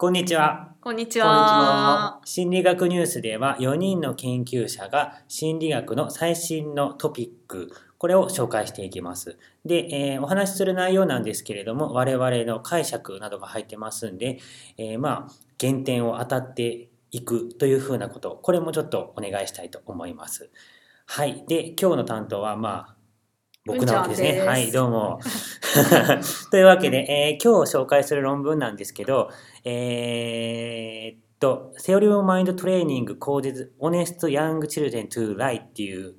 こんにちは。こんにちはは。心理学ニュースでは4人の研究者が心理学の最新のトピック、これを紹介していきます。で、えーお話しする内容なんですけれども、我々の解釈などが入ってますんで、えーまあ、減点を当たっていくというふうなこと、これもちょっとお願いしたいと思います。はい。で、今日の担当は、まあ、僕なわけですね。すはい、どうも。というわけで、えー今日紹介する論文なんですけど、えーっと、Theory of Mind Training Causes Honest Young Children to Lie っていう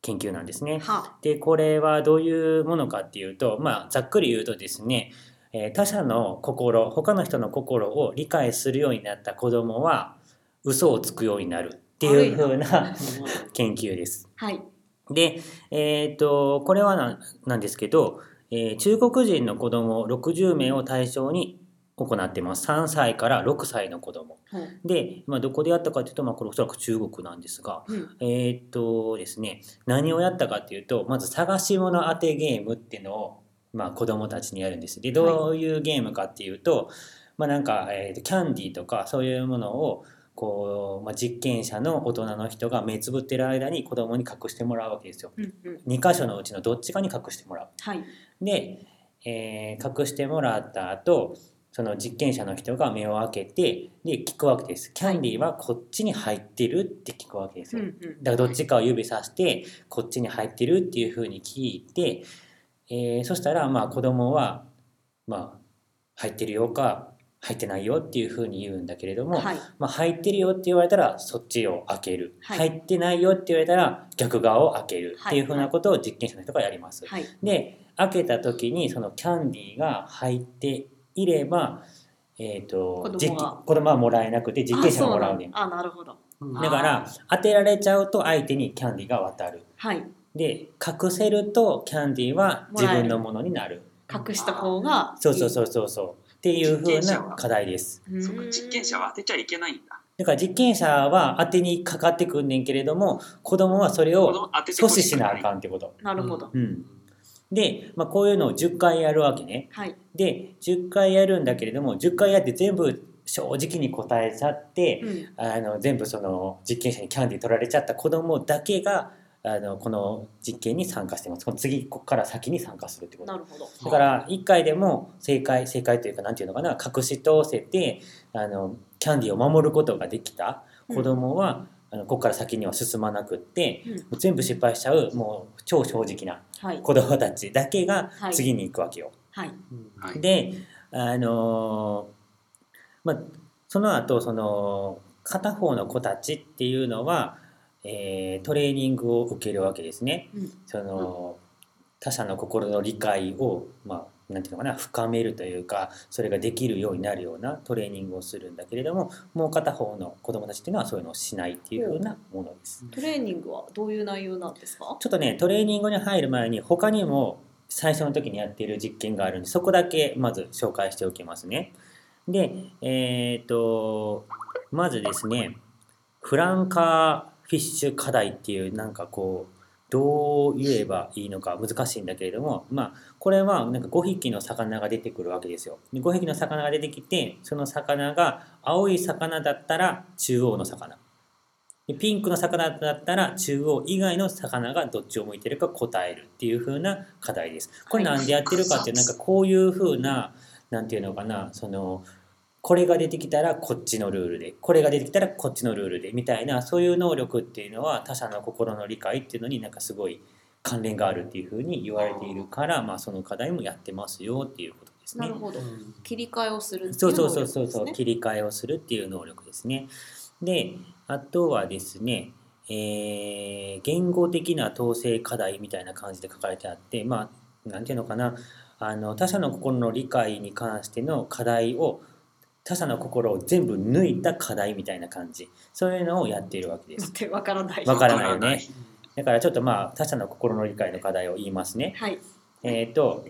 研究なんですね。はで、これはどういうものかっていうと、まあ、ざっくり言うとですね、えー他者の心、他の人の心を理解するようになった子供は、嘘をつくようになるっていう風な 研究です。はい。で、えー、とこれはななんですけど、えー中国人の子供60名を対象に行ってます。3歳から6歳の子供。で、まあ、どこでやったかというと、まあ、これおそらく中国なんですがうん。えっ、とですね何をやったかっていうとまず探し物当てゲームっていうのを、まあ、子供たちにやるんです。でどういうゲームかっていうと、まあなんか、えーとキャンディーとかそういうものをこう、まあ、実験者の大人の人が目つぶってる間に子供に隠してもらうわけですよ。うん。うん。2箇所のうちのどっちかに隠してもらう。はい。で、えー隠してもらった後その実験者の人が目を開けてで聞くわけです。キャンディーはこっちに入ってるって聞くわけですうん。よ。うん。だからどっちかを指さしてこっちに入ってるっていうふうに聞いて、えーそしたらまあ子供はまあ入ってるよか入ってないよっていうふうに言うんだけれども、はい。まあ、入ってるよって言われたらそっちを開ける、はい入ってないよって言われたら逆側を開けるっていうふうなことを実験者の人がやります。はい。で開けた時にそのキャンディーが入っていれば、えー、と子供が。実子供はもらえなくて実験者がもらうねあなるほど。だから当てられちゃうと相手にキャンディーが渡る。はい。で隠せるとキャンディーは自分のものになる。隠した方が。そうそうそうそうそうっていうふうな課題ですう。そっか実験者は当てちゃいけないんだ。だから実験者は当てにかかってくんねんけれども子供はそれを阻ほ止しなあん。かんってこと。なるほど。うん、で、まあ、こういうのを10回やるわけね。はい。で10回やるんだけれども10回やって全部正直に答えちゃって、うん。あの全部その実験者にキャンディー取られちゃった子供だけがあのこの実験に参加してます。この次ここから先に参加するってことな。るほど。だから1回でも正解正解というかなんていうのかな隠し通せてあのキャンディーを守ることができた子供は、あのここから先には進まなくってうん。もう全部失敗しちゃうもう超正直なはい。子供たちだけがはい次に行くわけよ。はい。はい。であのーまあその後その片方の子たちっていうのは、えートレーニングを受けるわけですね。うん。その他者の心の理解を、まあ、なんていうのかな深めるというかそれができるようになるようなトレーニングをするんだけれどももう片方の子供たちっていうのはそういうのをしないっていうふうなものです。トレーニングはどういう内容なんですか？ちょっとねトレーニングに入る前に他にも最初の時にやっている実験があるんでそこだけまず紹介しておきますね。でえっ、とまずですねフランカーフィッシュ課題っていうなんかこうどう言えばいいのか難しいんだけれどもまあこれはなんか5匹の魚が出てくるわけですよ。5匹の魚が出てきてその魚が青い魚だったら中央の魚ピンクの魚だったら中央以外の魚がどっちを向いてるか答えるっていう風な課題です。これなんでやってるかっていうなんかこういう風ななんていうのかなそのこれが出てきたらこっちのルールでこれが出てきたらこっちのルールでみたいなそういう能力っていうのは他者の心の理解っていうのになんかすごい関連があるっていう風に言われているからまあその課題もやってますよっていうことですねなる。ほど。切り替えをするっていそううそう能そうそうそう。切り替えをするっていう能力ですね。であとはですね、えー言語的な統制課題みたいな感じで書かれてあってまあなんていうのかなあの他者の心の理解に関しての課題を他者の心を全部抜いた課題みたいな感じそういうのをやっているわけです。わからない。わからないよね。だからちょっとまあ他者の心の理解の課題を言いますね。はい。えっ、と、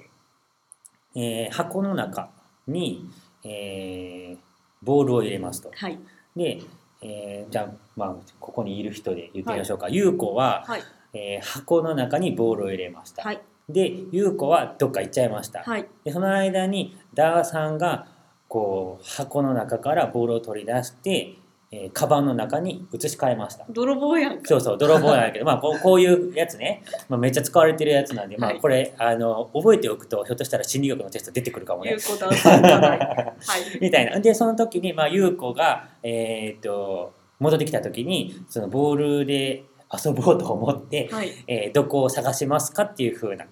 えー箱の中に、えーボールを入れますと。はい。で、えーじゃあ、まあ、ここにいる人で言ってみましょうか。優子は、はい。えー箱の中にボールを入れました。はい。で、優子はどっか行っちゃいました。はい。でその間にダーさんがこう箱の中からボールを取り出して、えー、カバンの中に移し替えました。泥棒やんか。そうそう泥棒なんだけ。ど、まあ、こうこういうやつね、まあ、めっちゃ使われてるやつなんで、まあ、はい。これあの覚えておくとひょっとしたら心理学のテスト出てくるかもね。はい。みたいな。で、その時に、まあ、優子が、えーっと、戻ってきた時に、そのボールで遊ぼうと思って、はい。えーどこを探しますかっていう風な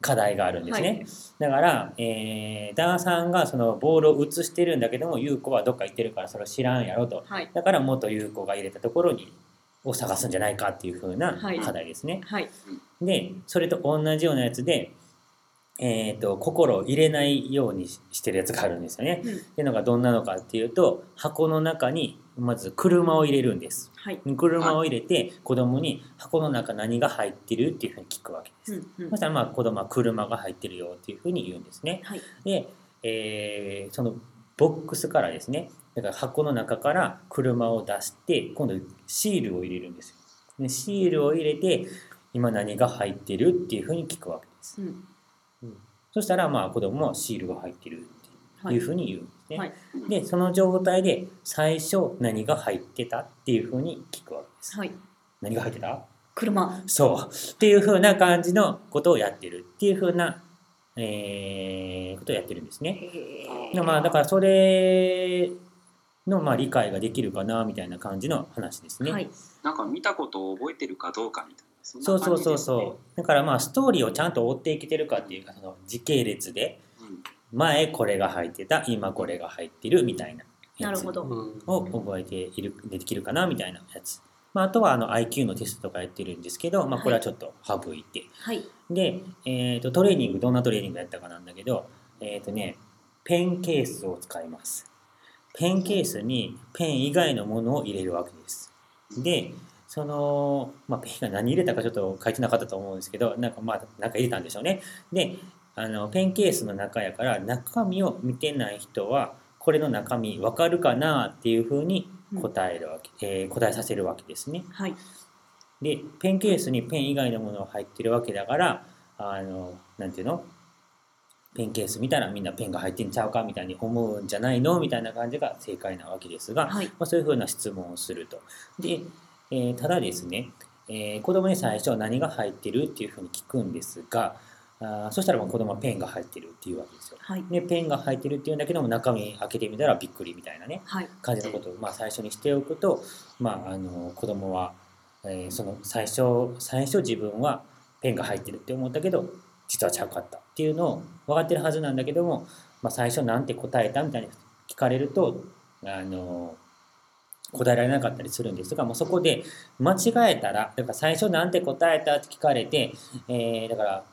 課題があるんですね。はいだから、えー、ダンさんがそのボールを移してるんだけども、優子はどっか行ってるからそれを知らんやろと。はいだから元優子が入れたところに、を探すんじゃないかっていう風なはい課題ですね。はいで、それと同じようなやつで、えー、と心を入れないようにししてるやつがあるんですよね。うん。っていうのがどんなのかっていうと箱の中にまず車を入れるんです。はい。車を入れて子供に箱の中何が入ってるっていうふうに聞くわけです、うんうん。そしたらまあ子供は車が入ってるよっていうふうに言うんですね。はい。で、えーそのボックスからですね。だから箱の中から車を出して今度シールを入れるんですよ。でシールを入れて今何が入ってるっていうふうに聞くわけです。うんそしたらまあ子供もシールが入ってるってはい。いうふうに言うんですね、はい。でその状態で最初何が入ってたっていうふうに聞くわけです。はい。何が入ってた？車。そう。っていうふうな感じのことをやってるっていうふうな、えーことをやってるんですね。まあだからそれのまあ理解ができるかなみたいな感じの話ですね。はい。なんか見たことを覚えてるかどうかみたいな。そんなそうそうそうそう。だからまあストーリーをちゃんと追っていけてるかっていうかその時系列でうん前これが入ってた今これが入ってるみたいなやつなるほどを覚えているできるかなみたいなやつ。まあ、あとはあの IQ のテストとかやってるんですけど、まあ、これはちょっと省いて。はいで、えー、とトレーニングどんなトレーニングやったかなんだけど、えっ、とね、ペンケースを使います。ペンケースにペン以外のものを入れるわけです。で、その、まあ、ペンが何入れたかちょっと書いてなかったと思うんですけど、なんかまあ、なんか入れたんでしょうね。で、あの、ペンケースの中やから、中身を見てない人は、これの中身わかるかなっていうふうに答えるわけ、えー答えさせるわけですね。はいでペンケースにペン以外のものが入ってるわけだからあのなんていうの？ペンケース見たらみんなペンが入ってんちゃうかみたいに思うんじゃないの？みたいな感じが正解なわけですが、はいまあ、そういうふうな質問をすると。で、えーただですね、えー子供に最初何が入ってるっていうふうに聞くんですがあーそしたらもう子供はペンが入ってるっていうわけですよ。はいでペンが入ってるっていうんだけども中身開けてみたらびっくりみたいなねはい感じのことをまあ最初にしておくと、まあ、あの子供は、えーその最初最初自分はペンが入ってるって思ったけど実はちゃうかったっていうのを分かってるはずなんだけども、まあ、最初なんて答えたみたいに聞かれるとあの答えられなかったりするんです。がもうそこで間違えたらだから最初なんて答えたって聞かれて、えーだから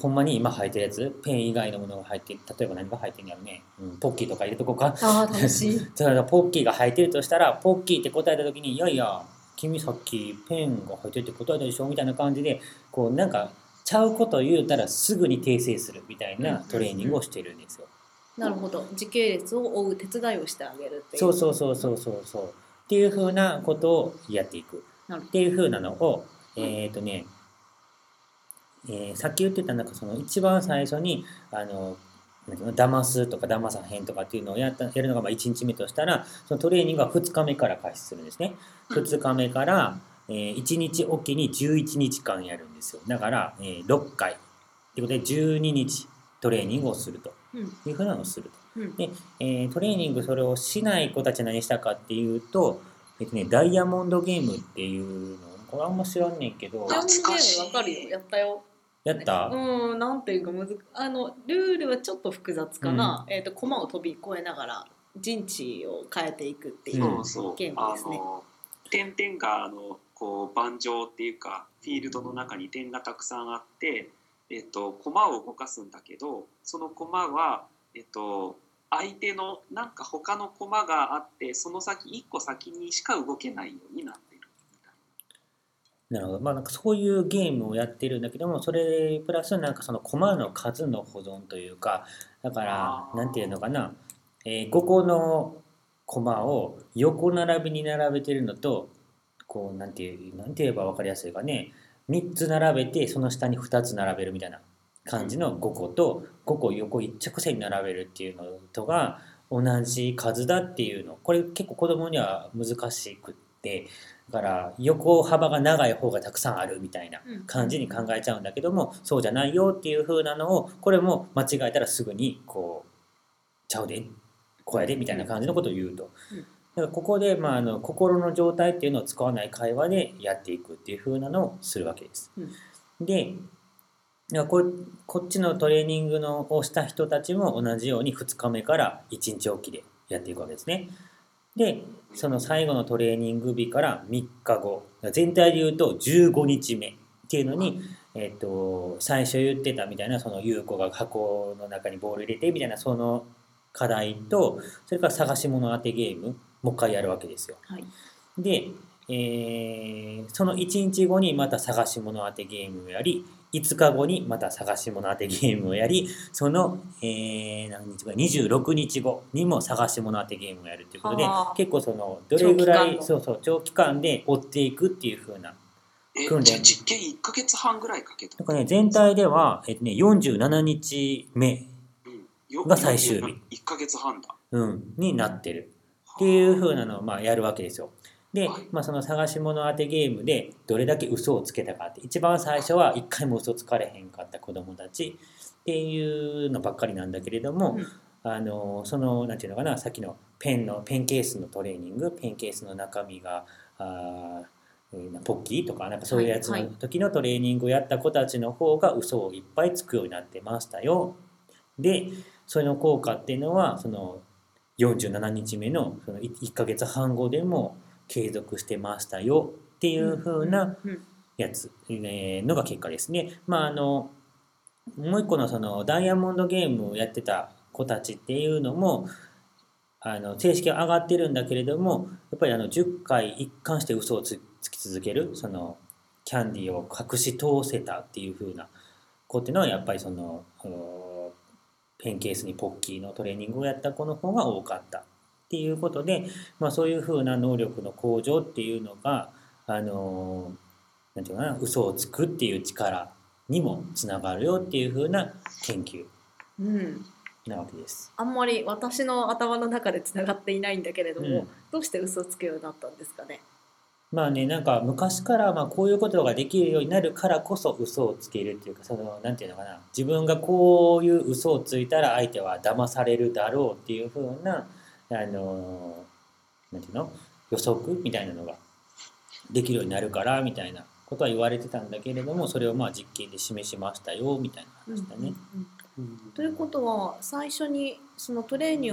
ほんまに今入ってるやつペン以外のものが入ってる例えば何が入ってるんやろね、うん、ポッキーとか入れとこうか。ああ楽しい。だからポッキーが入ってるとしたらポッキーって答えた時に「いやいや君さっきペンが入ってるって答えたでしょ」みたいな感じでこうなんかちゃうこと言うたらすぐに訂正するみたいなトレーニングをしてるんですよ。なるほど。時系列を追う手伝いをしてあげるっていう。そうそうそうそうそうそうっていうふうなことをやっていく。っていうふうなのをえっ、とね、えーさっき言ってたなんかその一番最初にあの騙すとか騙さへんとかっていうのをやったやるのがまあ1日目としたらそのトレーニングは2日目から開始するんですね。2日目から、えー1日おきに11日間やるんですよ。だから、えー6回。ってことで12日トレーニングをすると。うん。いうふうなのをすると。うんで、えートレーニングそれをしない子たちは何したかっていうと、えっとね、ダイヤモンドゲームっていうのこれあんま知らんねんけどジャンプゲームわかるよ。やったよ。やった、うんなんていうかむずあのルールはちょっと複雑かな、えっ、と駒を飛び越えながら陣地を変えていくっていううん。そうそう。ゲームあですね、の点々があのこう盤上っていうかフィールドの中に点がたくさんあって、えっと、駒を動かすんだけどその駒は、えっと、相手のなんか他の駒があってその先一個先にしか動けないようになってる。みたいなるほど。まあなんかそういうゲームをやってるんだけどもそれプラスなんかそのコマの数の保存というかだからなんていうのかな、えー、5個のコマを横並びに並べてるのとこうなんていうなんて言えば分かりやすいかね。3つ並べてその下に2つ並べるみたいな感じの5個と5個横一直線に並べるっていうのとが同じ数だっていうの。これ結構子供には難しくって。だから横幅が長い方がたくさんあるみたいな感じに考えちゃうんだけどもそうじゃないよっていう風なのをこれも間違えたらすぐにこうちゃうでこうやでみたいな感じのことを言うと。うん。だからここで、まあ、あの心の状態っていうのを使わない会話でやっていくっていう風なのをするわけです。でここっちのトレーニングのをした人たちも同じように2日目から1日おきでやっていくわけですね。でその最後のトレーニング日から3日後全体で言うと15日目っていうのに、えっと最初言ってたみたいなその優子が箱の中にボール入れてみたいなその課題とそれから探し物当てゲームもう一回やるわけですよ。はいで、えーその1日後にまた探し物当てゲームをやり5日後にまた探し物当てゲームをやりその、えー何日後26日後にも探し物当てゲームをやるということではあ。結構そのどれぐらいそうそう長期間で追っていくっていう風なえ訓練実験1ヶ月半ぐらいかけたなんかね全体では、えっとね、47日目、が最終日。1ヶ月半だ。うん、になってる。っていう風なのをまあやるわけですよ。ではい、まあ、その探し物当てゲームでどれだけ嘘をつけたかって一番最初は一回も嘘つかれへんかった子供たちっていうのばっかりなんだけれども、うん。あのそのなんていうのかなさっきのペンのペンケースのトレーニングペンケースの中身があポッキーとかなんかそういうやつの時のトレーニングをやった子たちの方が嘘をいっぱいつくようになってましたよ。でそれの効果っていうのはその47日目のその1ヶ月半後でも継続してましたよっていう風なうんやつ、えーのが結果ですね。まああのもう一個のそのダイヤモンドゲームをやってた子たちっていうのもあの成績は上がってるんだけれどもやっぱりあの10回一貫して嘘をつつき続けるそのキャンディーを隠し通せたっていう風な子っていうのはやっぱりそのおペンケースにポッキーのトレーニングをやった子の方が多かったっていうことで、まあ、そういう風な能力の向上っていうのがあのなんていうかな嘘をつくっていう力にもつながるよっていう風な研究うんなわけです。あんまり私の頭の中でつながっていないんだけれども、うんどうして嘘をつくようになったんですかね？まあねなんか昔からまあこういうことができるようになるからこそ嘘をつけるっていうかそのなんていうのかな自分がこういう嘘をついたら相手は騙されるだろうっていう風なあのなんていうの？予測みたいなのができるようになるからみたいなことは言われてたんだけれどもそれをまあ実験で示しましたよみたいな話だね。ということは最初にそのトレーニ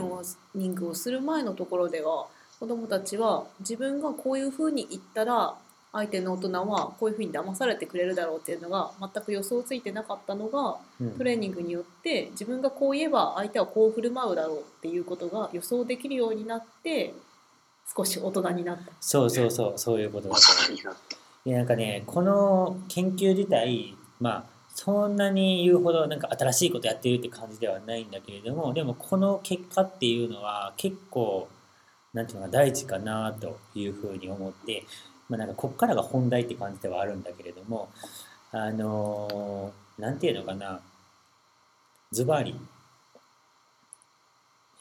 ングをする前のところでは子どもたちは自分がこういうふうに言ったら相手の大人はこういうふうに騙されてくれるだろうっていうのが全く予想ついてなかったのがうん。トレーニングによって自分がこう言えば相手はこう振る舞うだろうっていうことが予想できるようになって少し大人になった。そうそうそうそういうことだ大と思う人になった。いやなんかねこの研究自体まあそんなに言うほどなんか新しいことやってるって感じではないんだけれどもでもこの結果っていうのは結構なんていうのか大事かなというふうに思って、まあ、なんかこっからが本題って感じではあるんだけれどもあのーなんていうのかな。ズバリ。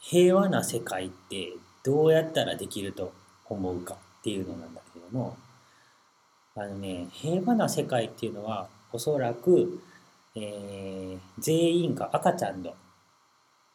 平和な世界ってどうやったらできると思うかっていうのなんだけども。あのね平和な世界っていうのはおそらく、えー全員が赤ちゃんの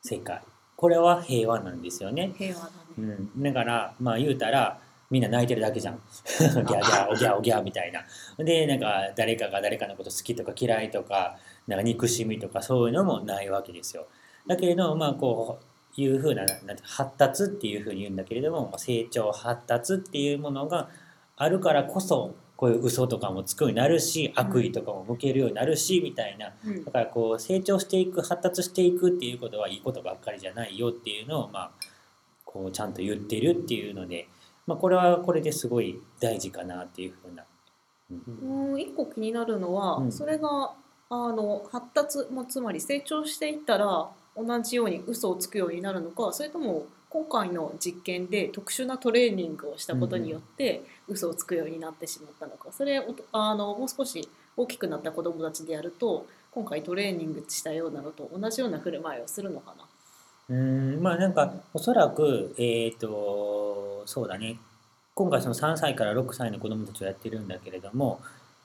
世界。これは平和なんですよね。平和だうね。ん、だからまあ言うたらみんな泣いてるだけじゃん。ギャーギャーおぎゃーおぎゃーみたいな。でなんか誰かが誰かのこと好きとか嫌いとかなんか憎しみとかそういうのもないわけですよ。だけれどまあこういうふうななんて発達っていうふうに言うんだけれども成長発達っていうものがあるからこそこういう嘘とかもつくようになるし悪意とかも向けるようになるしみたいなうんだからこう成長していく発達していくっていうことはいいことばっかりじゃないよっていうのをまあこうちゃんと言ってるっていうので、まあ、これはこれですごい大事かなっていうふうな。うんうん一個気になるのは、うんそれがあの発達もつまり成長していったら同じように嘘をつくようになるのかそれとも今回の実験で特殊なトレーニングをしたことによって嘘をつくようになってしまったのかそれあのもう少し大きくなった子どもたちでやると今回トレーニングしたようなのと同じような振る舞いをするのかな。うーんまあなんかおそらくえっ、とそうだね。今回その3歳から6歳の子どもたちをやってるんだけれども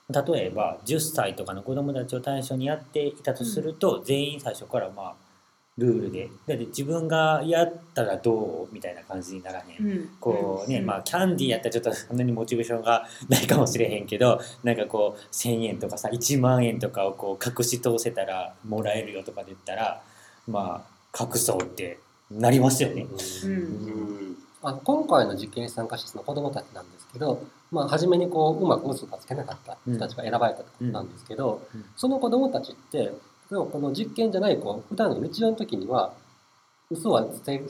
例えば10歳とかの子どもたちを対象にやっていたとすると、全員最初からまあルールでだって自分がやったらどうみたいな感じにならへん。うん。こうね、ん。まあキャンディーやったらちょっとそんなにモチベーションがないかもしれへんけどなんかこう1,000円とかさ1万円とかをこう隠し通せたらもらえるよとかで言ったらまあ隠そうってなりますよね。ううんあの今回の実験に参加したの子どもたちなんですけど、まあ、初めにこううまく嘘がつけなかった人たちが選ばれたってことなんですけど、うんうんその子どもたちって例えばこの実験じゃない子普段の日常の時には嘘はつけ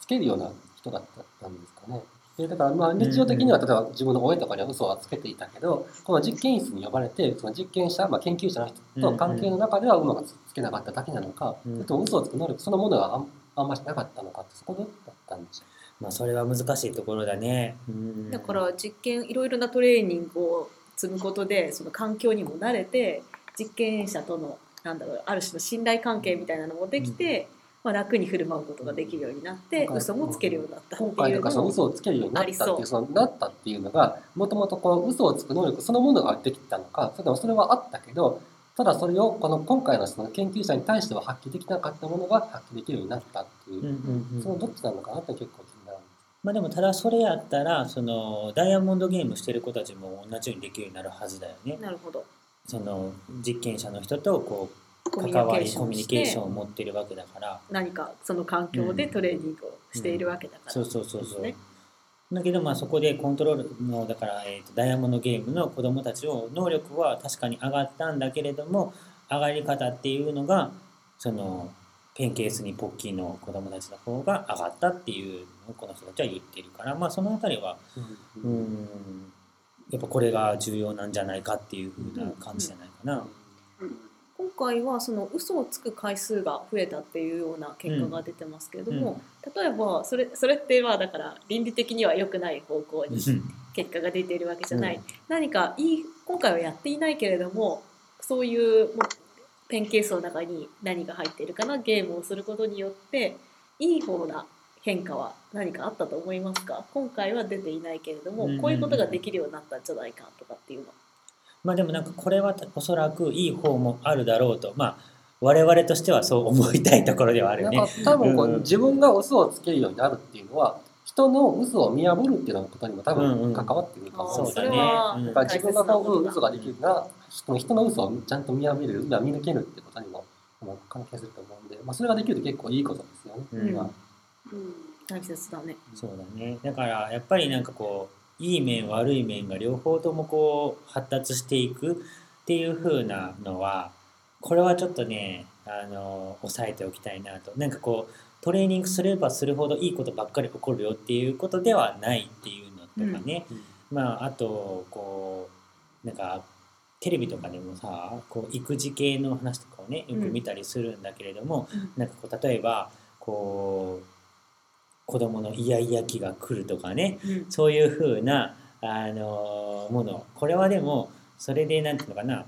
つけるような人だったんですかね。でだからまあ日常的には例えば自分の親とかには嘘はつけていたけどこの実験室に呼ばれてその実験者、まあ、研究者の人と関係の中ではうまくつけなかっただけなのか、うんそれとも嘘をつく能力そのものがあんあんましなかったのかってそこだったんですよ。まあそれは難しいところだね。うんだから実験いろいろなトレーニングを積むことでその環境にも慣れて実験者とのなんだろうある種の信頼関係みたいなのもできて、まあ、楽に振る舞うことができるようになってなんか嘘もつけるようになったって今回いうのをとかその嘘をつけるようになったっていううそのなったっていうのがもともとこの嘘をつく能力そのものができたのかそれともそれはあったけどただそれをこの今回のその研究者に対しては発揮できなかったものが発揮できるようになったっていう、うんうんうん。そのどっちなのかなって結構気になる。んですまあでもただそれやったらそのダイヤモンドゲームしてる子たちも同じようにできるようになるはずだよね。なるほど。その実験者の人とこうコミュ関わニケーションりコミュニケーションを持ってるわけだから。何かその環境でトレーニングをしているわけだから、そうそうそうそう。ですねだけどまあそこでコントロールのだから、えーとダイヤモンドゲームの子供たちを能力は確かに上がったんだけれども上がり方っていうのがそのペンケースにポッキーの子供たちの方が上がったっていうのをこの人たちは言ってるからまあそのあたりはうーんやっぱこれが重要なんじゃないかっていう風な感じじゃないかな。今回はその嘘をつく回数が増えたっていうような結果が出てますけれども、例えばそれそれってまあだから倫理的には良くない方向に結果が出ているわけじゃない、うん。何かいい今回はやっていないけれどもそういうペンケースの中に何が入っているかなゲームをすることによっていい方な変化は何かあったと思いますか？今回は出ていないけれども、うんうんうん。こういうことができるようになったんじゃないかとかっていうのは。まあでもなんかこれはおそらくいい方もあるだろうとまあ我々としてはそう思いたいところではあるねなんか。多分こう、うん自分が嘘をつけるようになるっていうのは人の嘘を見破るっていうのことにも多うんうん分関わってくると思うんですよそうだねだから自分がこう、うん、嘘ができるるなら、その人の嘘をちゃんと見破れる、まあ見抜けるってことにも関係すると思うんで、まあ、それができると結構いいことですよね。うんまあ大切だね。そうだね。だからやっぱりなんかこういい面悪い面が両方ともこう発達していくっていう風なのはこれはちょっとねあの抑えておきたいなと。なんかこうトレーニングすればするほどいいことばっかり起こるよっていうことではないっていうのとかね。まああとこうなんかテレビとかでもさこう育児系の話とかをねよく見たりするんだけれども、うんなんかこう例えばこう子供のイヤイヤ期が来るとかね。うん。そういう風なあのもの。これはでもそれでなんていうのかな。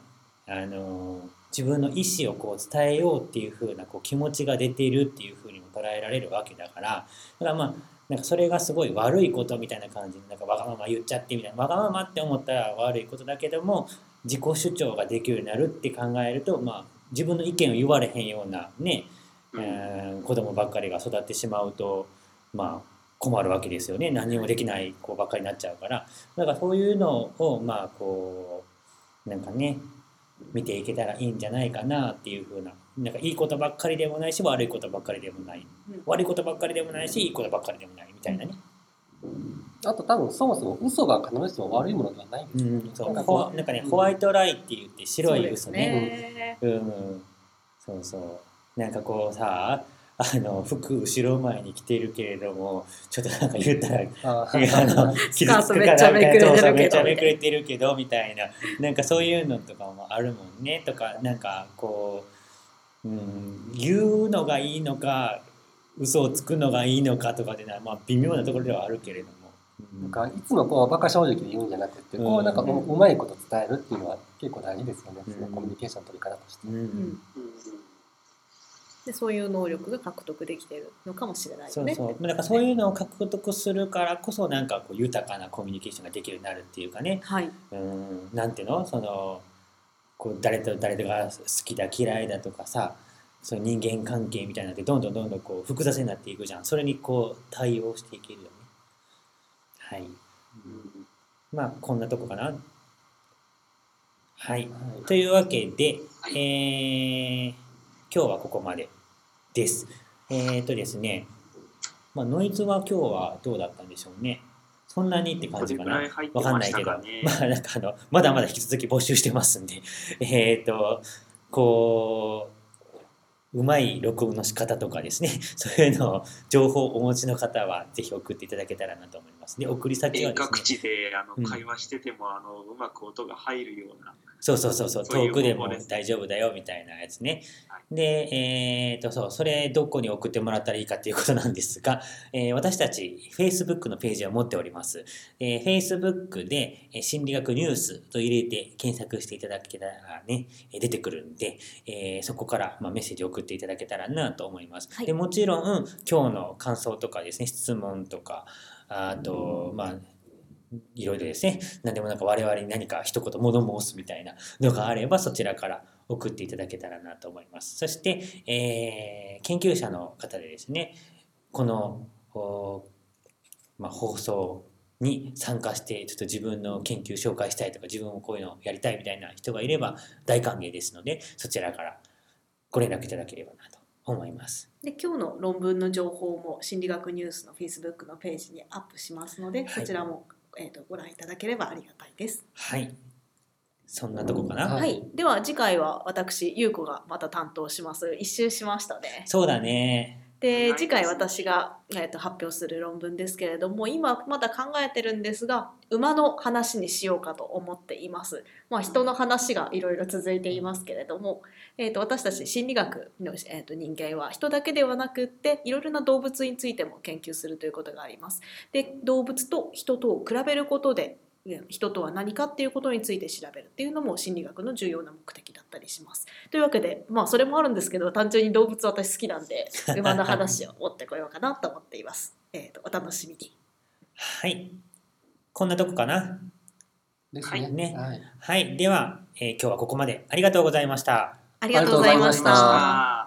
あの自分の意思をこう伝えようっていう風なこう気持ちが出ているっていう風にも捉えられるわけだから。だからまあなんかそれがすごい悪いことみたいな感じでなんかわがまま言っちゃってみたいな。わがままって思ったら悪いことだけども自己主張ができるようになるって考えるとまあ自分の意見を言われへんようなね、えー子供ばっかりが育ってしまうとまあ困るわけですよね。何にもできない子ばっかりになっちゃうから。だからそういうのをまあこうなんかね見ていけたらいいんじゃないかなっていう風な。なんかいいことばっかりでもないし悪いことばっかりでもない。うん。悪いことばっかりでもないしいいことばっかりでもない。みたいなね、あと多分そもそも嘘が必ずしも悪いものではないんですよ。ね。そう。なんかなんかねホワイトライって言って白い嘘ねそうですね。うん。そうそう。なんかこうさあの服後ろ前に着てるけれどもちょっとなんか言ったらうあ あの傷つくからめっちゃめくれてるけどみたいな。なんかそういうのとかもあるもんねとかなんかこう、うん、言うのがいいのか嘘をつくのがいいのかとかでなまあ微妙なところではあるけれども。うん。なんかいつもこうバカ正直で言うんじゃなくて、こうなんかううまいこと伝えるっていうのは結構大事ですよね。うん。そのコミュニケーションの取り方として。うん。うんでそういう能力が獲得できているのかもしれないよね。そうそう。だからそういうのを獲得するからこそなんかこう豊かなコミュニケーションができるようになるっていうかね。はい、うん、なんていうの？そのこう誰と誰が好きだ嫌いだとかさその人間関係みたいなのってどんどんどんどんこう複雑になっていくじゃん。それにこう対応していけるよね。はい。うんまあこんなとこかな。はい。はい。というわけで、はいえー今日はここまでです。えっ、とですねまあノイズは今日はどうだったんでしょうね。そんなにって感じかな。わかんまないけど、ね。まあなんかあのまだまだ引き続き募集してますんで。えっ、とこううまい録音の仕方とかですね。そういうのを情報をお持ちの方はぜひ送っていただけたらなと思います。で送り先はですね。地であの、うん。会話しててもあのうまく音が入るようなそうそうそうそう遠くでも大丈夫だよみたいなやつねは。で、えっ、と、そう、それどこに送ってもらったらいいかっていうことなんですが、えー私たち Facebook のページを持っております。えー Facebook で、えー心理学ニュースと入れて検索していただけたらね、えー出てくるんで、えーそこから、まあ、メッセージを送っていただけたらなと思います。はいでもちろん、今日の感想とかですね、質問とか、あと、まあ、いろいろですね、何でもなんか我々に何か一言物申すみたいなのがあれば、そちらから送っていただけたらなと思います。そして、えー研究者の方でですね、この、おまあ、放送に参加して、ちょっと自分の研究紹介したいとか、自分もこういうのをやりたいみたいな人がいれば大歓迎ですので、そちらからご連絡いただければなと思います。で今日の論文の情報も心理学ニュースの Facebook のページにアップしますので、はいそちらも、えー、とご覧いただければありがたいです。はい。そんなとこかな？ははいい、では次回は私優子がまた担当します一周しましたね。そうだね。ではい次回私が、えー、と発表する論文ですけれども今まだ考えてるんですが馬の話にしようかと思っています。まあ、人の話がいろいろ続いていますけれども、えー、と私たち心理学の、えー、と人間は人だけではなくっていろいろな動物についても研究するということがあります。で動物と人とを比べることでえ人とは何かっていうことについて調べるっていうのも心理学の重要な目的だったりします。というわけでまあそれもあるんですけど単純に動物私好きなんで 馬の話を持ってこようかなと思っています。えー、とお楽しみに。はい。こんなとこかな？ですはいねはいはい。では、えー今日はここまでありがとうございました。ありがとうございました